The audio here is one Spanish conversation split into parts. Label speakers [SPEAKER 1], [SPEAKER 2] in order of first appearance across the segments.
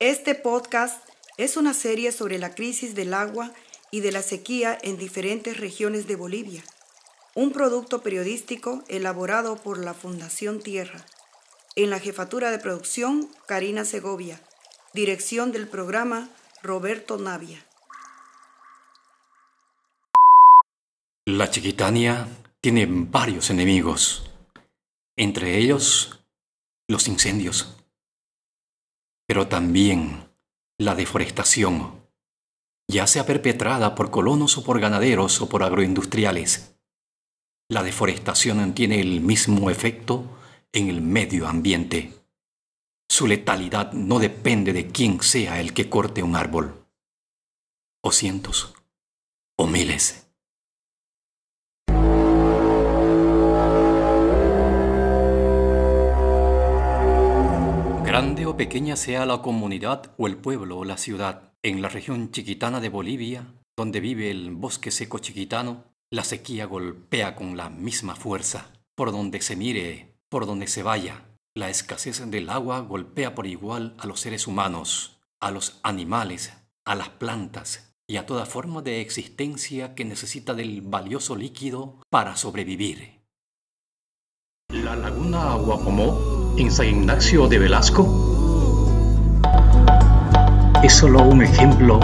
[SPEAKER 1] Este podcast es una serie sobre la crisis del agua y de la sequía en diferentes regiones de Bolivia, un producto periodístico elaborado por la Fundación Tierra. En la jefatura de producción, Karina Segovia. Dirección del programa, Roberto Navia.
[SPEAKER 2] La Chiquitania tiene varios enemigos, entre ellos los incendios pero también la deforestación, ya sea perpetrada por colonos o por ganaderos o por agroindustriales. La deforestación tiene el mismo efecto en el medio ambiente. Su letalidad no depende de quién sea el que corte un árbol, o cientos, o miles. Grande o pequeña sea la comunidad o el pueblo o la ciudad, en la región chiquitana de Bolivia, donde vive el bosque seco chiquitano, la sequía golpea con la misma fuerza. Por donde se mire, por donde se vaya, la escasez del agua golpea por igual a los seres humanos, a los animales, a las plantas y a toda forma de existencia que necesita del valioso líquido para sobrevivir. La laguna Aguapomó en San Ignacio de Velasco es solo un ejemplo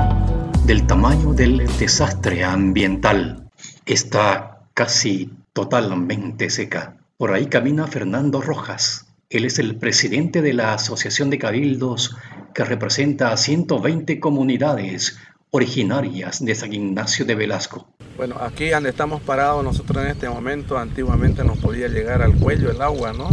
[SPEAKER 2] del tamaño del desastre ambiental. Está casi totalmente seca. Por ahí camina Fernando Rojas. Él es el presidente de la Asociación de Cabildos que representa a 120 comunidades originarias de San Ignacio de Velasco.
[SPEAKER 3] Bueno, aquí donde estamos parados nosotros en este momento, antiguamente nos podía llegar al cuello el agua, ¿no?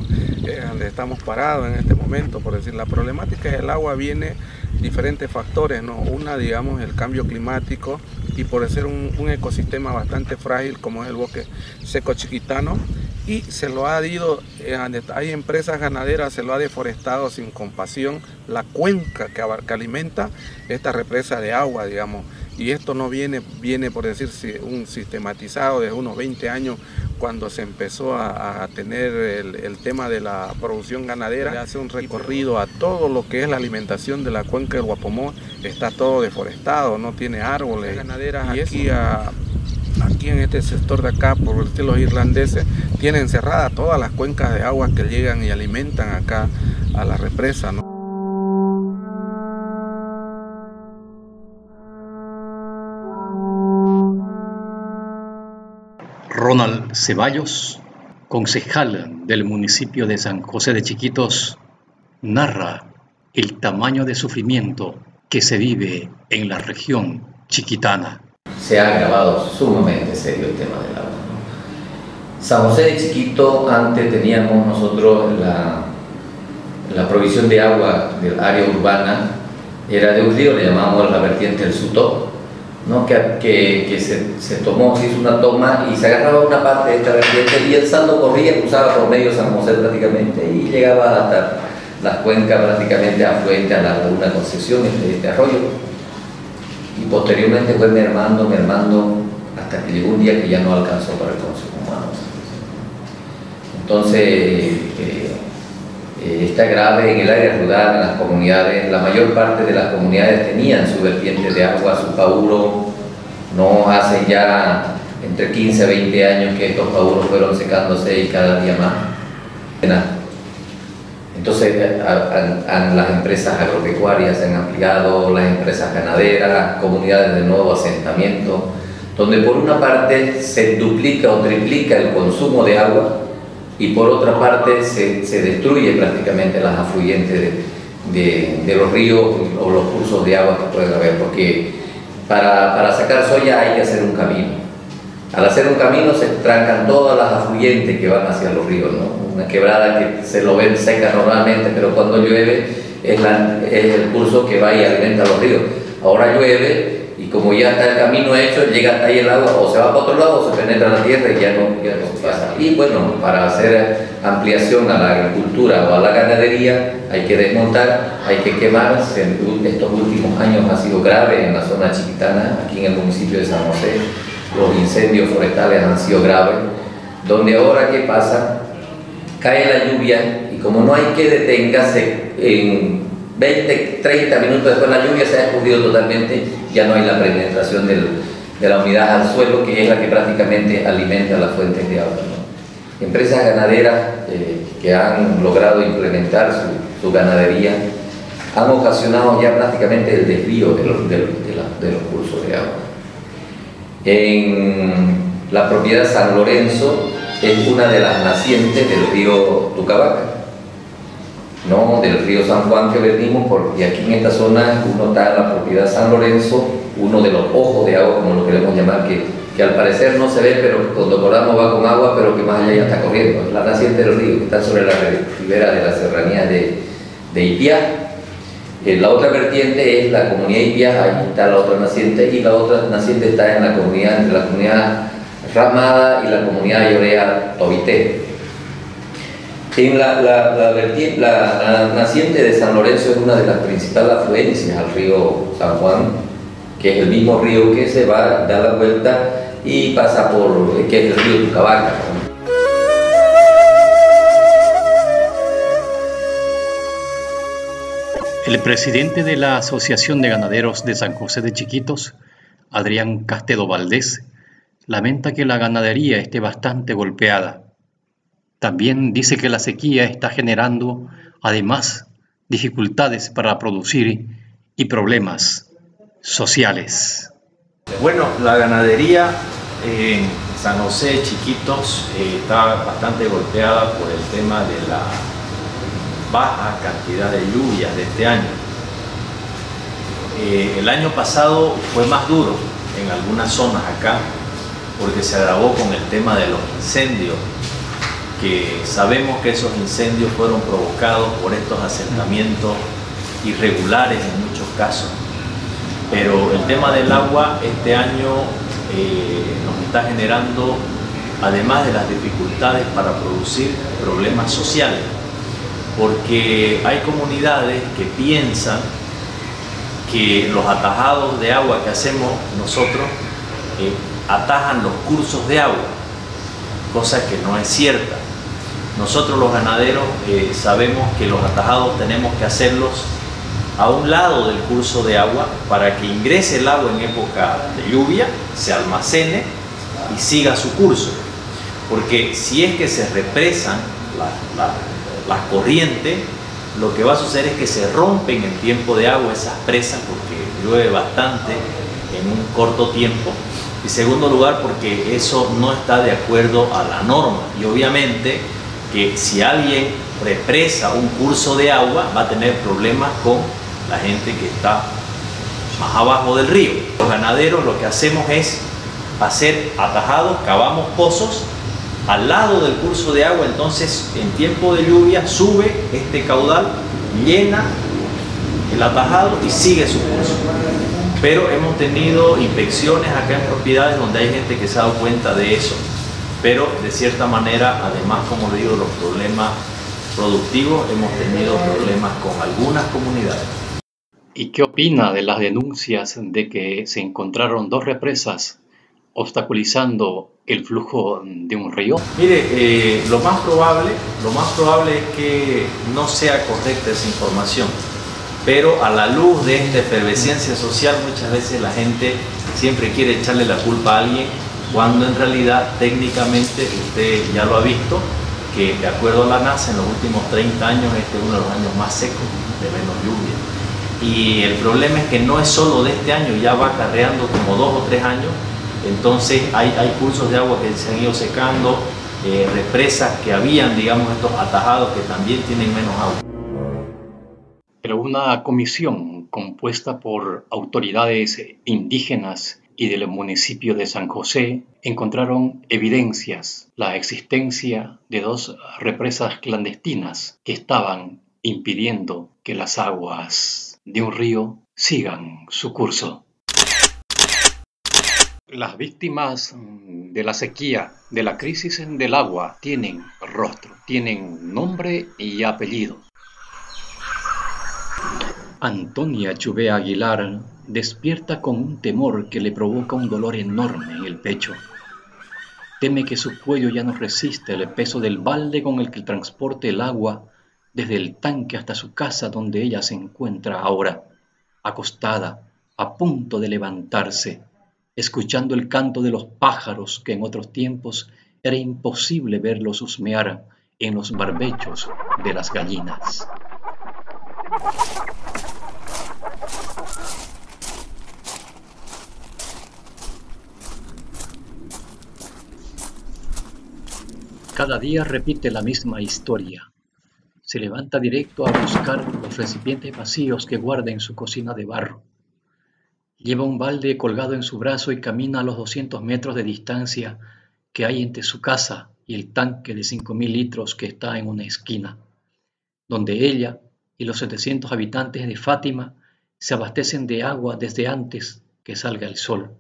[SPEAKER 3] Es donde estamos parados en este momento, por decir, la problemática del agua viene diferentes factores, ¿no? Una, digamos, el cambio climático y por ser un, ecosistema bastante frágil como es el bosque seco chiquitano, y se lo ha ido, eh, hay empresas ganaderas, se lo ha deforestado sin compasión la cuenca que, que alimenta esta represa de agua, digamos. Y esto no viene, viene por decirse, un sistematizado de unos 20 años cuando se empezó a, tener el, tema de la producción ganadera. Le hace un recorrido a todo lo que es la alimentación de la cuenca del Guapomó, está todo deforestado, no tiene árboles. Ganaderas y aquí a, aquí en este sector de acá, por los irlandeses, tienen cerradas todas las cuencas de agua que llegan y alimentan acá a la represa.
[SPEAKER 2] Ronald Ceballos, concejal del municipio de San José de Chiquitos, narra el tamaño de sufrimiento que se vive en la región chiquitana
[SPEAKER 4] se ha agravado sumamente serio el tema del agua. San José de Chiquito, antes teníamos nosotros la, provisión de agua del área urbana, era de un río, le llamamos la vertiente del Sutó, ¿no? que, que, se, se, tomó, se hizo una toma y se agarraba una parte de esta vertiente y el saldo corría, cruzaba por medio San José prácticamente y llegaba hasta las cuencas prácticamente afluente a la laguna Concepción, este, este arroyo y posteriormente fue mermando, mermando, hasta que llegó un día que ya no alcanzó para el consumo humano. Entonces, eh, eh, está grave en el área rural, en las comunidades, la mayor parte de las comunidades tenían su vertiente de agua, su pauro, no hace ya entre 15 a 20 años que estos pauros fueron secándose y cada día más. Entonces, las empresas agropecuarias se han ampliado, las empresas ganaderas, comunidades de nuevo asentamiento, donde por una parte se duplica o triplica el consumo de agua y por otra parte se, se destruye prácticamente las afluentes de, de, los ríos o los cursos de agua que puede haber, porque para, para sacar soya hay que hacer un camino al hacer un camino se trancan todas las afluyentes que van hacia los ríos, ¿no? Una quebrada que se lo ven seca normalmente, pero cuando llueve es, el curso que va y alimenta los ríos. Ahora llueve como ya está el camino hecho, llega hasta ahí el agua, o se va para otro lado o se penetra en la tierra y ya no, ya no pasa. Y bueno, para hacer ampliación a la agricultura o a la ganadería hay que desmontar, hay que quemar. Estos últimos años ha sido grave en la zona chiquitana, aquí en el municipio de San José los incendios forestales han sido graves, donde ahora qué pasa, cae la lluvia y como no hay que detengarse en, 20, 30 minutos después de la lluvia se ha escurrido totalmente, ya no hay la penetración de la humedad al suelo, que es la que prácticamente alimenta las fuentes de agua. Empresas ganaderas eh, que han logrado implementar su, ganadería han ocasionado ya prácticamente el desvío de los, de, los cursos de agua. En la propiedad San Lorenzo es una de las nacientes del río Tucabaca, no del río San Juan que venimos, porque aquí en esta zona uno está en la propiedad San Lorenzo, uno de los ojos de agua, como lo queremos llamar, que, que al parecer no se ve, pero cuando coramos va con agua, pero que más allá ya está corriendo. Es la naciente del río, que está sobre la ribera de la serranía de, de. Eh, la otra vertiente es la comunidad Ipiá, ahí está la otra naciente, y la otra naciente está en la comunidad, entre la comunidad Ramada y la comunidad Llorea Tobité. En la, naciente de San Lorenzo es una de las principales afluencias al río San Juan, que es el mismo río que se va, da la vuelta y pasa por, que es el río Tucabaca.
[SPEAKER 2] El presidente de la Asociación de Ganaderos de San José de Chiquitos, Adrián Castedo Valdés, lamenta que la ganadería esté bastante golpeada también dice que la sequía está generando, además, dificultades para producir y problemas sociales.
[SPEAKER 5] Bueno, la ganadería en San José Chiquitos eh, está bastante golpeada por el tema de la baja cantidad de lluvias de este año. Eh, el año pasado fue más duro en algunas zonas acá porque se agravó con el tema de los incendios que sabemos que esos incendios fueron provocados por estos asentamientos irregulares en muchos casos. Pero el tema del agua este año eh, nos está generando, además de las dificultades para producir problemas sociales, porque hay comunidades que piensan que los atajados de agua que hacemos nosotros eh, atajan los cursos de agua, cosa que no es cierta. Nosotros los ganaderos eh, sabemos que los atajados tenemos que hacerlos a un lado del curso de agua para que ingrese el agua en época de lluvia, se almacene y siga su curso. Porque si es que se represan las corrientes, lo que va a suceder es que se rompen en tiempo de agua esas presas porque llueve bastante en un corto tiempo. Y segundo lugar, porque eso no está de acuerdo a la norma. Y obviamente que si alguien represa un curso de agua va a tener problemas con la gente que está más abajo del río. Los ganaderos lo que hacemos es hacer atajados, cavamos pozos al lado del curso de agua, entonces en tiempo de lluvia sube este caudal, llena el atajado y sigue su curso. Pero hemos tenido inspecciones acá en propiedades donde hay gente que se ha dado cuenta de eso pero de cierta manera, además, como digo, los problemas productivos, hemos tenido problemas con algunas comunidades.
[SPEAKER 2] ¿Y qué opina de las denuncias de que se encontraron dos represas obstaculizando el flujo de un río?
[SPEAKER 5] Mire, eh, lo más probable, lo más probable es que no sea correcta esa información, pero a la luz de esta efervescencia social muchas veces la gente siempre quiere echarle la culpa a alguien cuando en realidad técnicamente usted ya lo ha visto, que de acuerdo a la NASA en los últimos 30 años este es uno de los años más secos, de menos lluvia. Y el problema es que no es solo de este año, ya va acarreando como dos o tres años, entonces hay, cursos de agua que se han ido secando, eh, represas que habían, digamos, estos atajados que también tienen menos agua.
[SPEAKER 2] Pero una comisión compuesta por autoridades indígenas y del municipio de San José encontraron evidencias, la existencia de dos represas clandestinas que estaban impidiendo que las aguas de un río sigan su curso. Las víctimas de la sequía, de la crisis del agua, tienen rostro, tienen nombre y apellido. Antonia Chubé Aguilar despierta con un temor que le provoca un dolor enorme en el pecho. Teme que su cuello ya no resiste el peso del balde con el que transporte el agua desde el tanque hasta su casa donde ella se encuentra ahora, acostada, a punto de levantarse, escuchando el canto de los pájaros que en otros tiempos era imposible verlos husmear en los barbechos de las gallinas. Cada día repite la misma historia. Se levanta directo a buscar los recipientes vacíos que guarda en su cocina de barro. Lleva un balde colgado en su brazo y camina a los 200 metros de distancia que hay entre su casa y el tanque de 5.000 litros que está en una esquina, donde ella y los 700 habitantes de Fátima se abastecen de agua desde antes que salga el sol.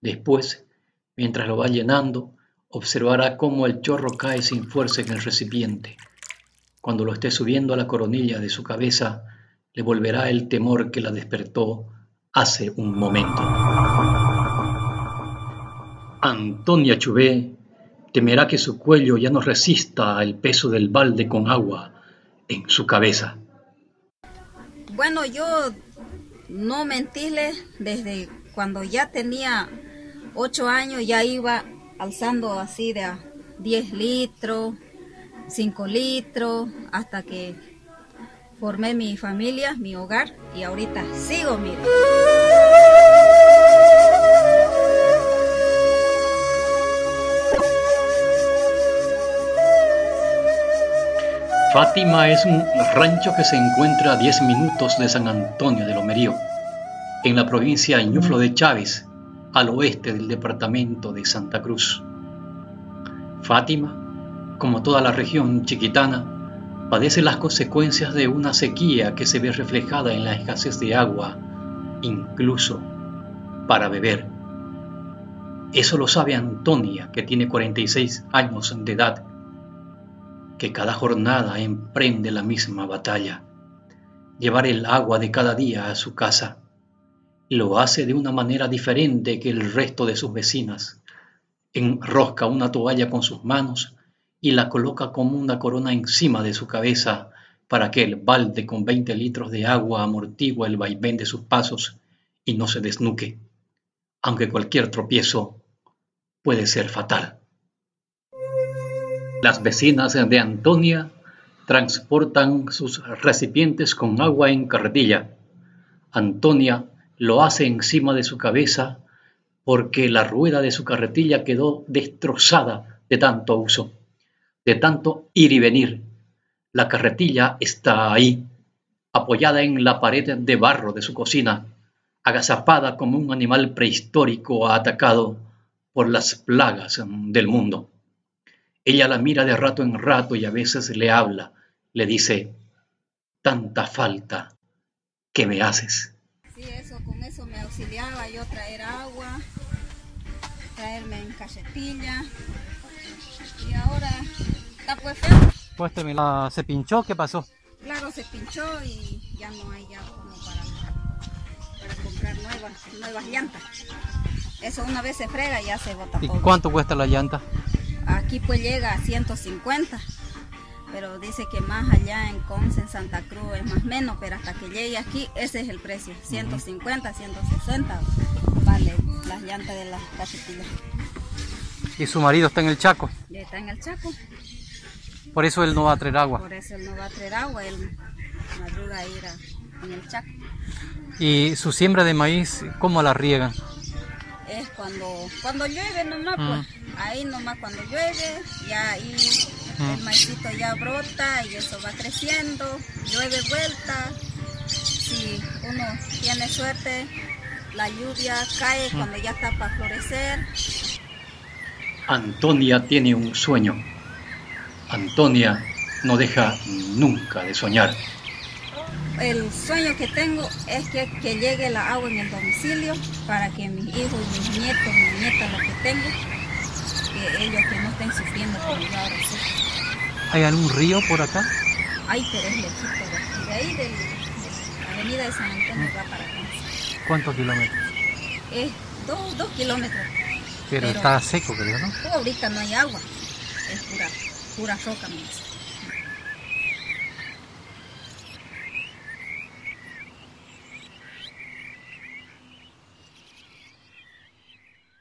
[SPEAKER 2] Después, mientras lo va llenando, observará cómo el chorro cae sin fuerza en el recipiente. Cuando lo esté subiendo a la coronilla de su cabeza, le volverá el temor que la despertó hace un momento. Antonia Chubé temerá que su cuello ya no resista el peso del balde con agua en su cabeza.
[SPEAKER 6] Bueno, yo no mentirle, desde cuando ya tenía ocho años ya iba alzando así de a 10 litros, 5 litros, hasta que formé mi familia, mi hogar y ahorita sigo, mira.
[SPEAKER 2] Fátima es un rancho que se encuentra a 10 minutos de San Antonio de Lomerío, en la provincia Ñuflo de Chávez, al oeste del departamento de Santa Cruz. Fátima, como toda la región chiquitana, padece las consecuencias de una sequía que se ve reflejada en la escasez de agua, incluso para beber. Eso lo sabe Antonia, que tiene 46 años de edad que cada jornada emprende la misma batalla, llevar el agua de cada día a su casa. Lo hace de una manera diferente que el resto de sus vecinas. Enrosca una toalla con sus manos y la coloca como una corona encima de su cabeza para que el balde con 20 litros de agua amortigua el vaivén de sus pasos y no se desnuque, aunque cualquier tropiezo puede ser fatal. Las vecinas de Antonia transportan sus recipientes con agua en carretilla. Antonia lo hace encima de su cabeza porque la rueda de su carretilla quedó destrozada de tanto uso, de tanto ir y venir. La carretilla está ahí, apoyada en la pared de barro de su cocina, agazapada como un animal prehistórico atacado por las plagas del mundo. Ella la mira de rato en rato y a veces le habla, le dice, tanta falta que me haces.
[SPEAKER 6] Sí, eso, con eso me auxiliaba yo traer agua, traerme en cajetilla y ahora está pues feo.
[SPEAKER 7] Pues terminó, se pinchó, ¿qué pasó?
[SPEAKER 6] Claro, se pinchó y ya no hay ya como para, para comprar nuevas, nuevas llantas. Eso una vez se frega y ya se bota
[SPEAKER 7] ¿Y cuánto cuesta la llanta?
[SPEAKER 6] Aquí pues llega a 150, pero dice que más allá en Conce, en Santa Cruz, es más menos, pero hasta que llegue aquí, ese es el precio, 150, 160 vale las llantas de las casetillas.
[SPEAKER 7] ¿Y su marido está en el Chaco?
[SPEAKER 6] Ya está en el Chaco.
[SPEAKER 7] Por eso él no va a traer agua.
[SPEAKER 6] Por eso él no va a traer agua, él madruga a ir a, en el Chaco.
[SPEAKER 7] ¿Y su siembra de maíz, cómo la riegan?
[SPEAKER 6] Es cuando, cuando llueve nomás, pues ahí nomás cuando llueve, ya ahí el maicito ya brota y eso va creciendo, llueve vuelta. Si uno tiene suerte, la lluvia cae cuando ya está para florecer.
[SPEAKER 2] Antonia tiene un sueño. Antonia no deja nunca de soñar.
[SPEAKER 6] El sueño que tengo es que, que llegue la agua en el domicilio para que mis hijos, mis nietos, mis nietas, lo que tengo, que ellos que no estén sufriendo como yo ahora
[SPEAKER 7] ¿Hay algún río por acá?
[SPEAKER 6] Hay, pero es lejito de De ahí, de la avenida de San Antonio va para acá.
[SPEAKER 7] ¿Cuántos kilómetros?
[SPEAKER 6] Es dos, dos kilómetros.
[SPEAKER 7] Pero, está seco, creo, ¿no?
[SPEAKER 6] ahorita no hay agua. Es pura, pura roca, me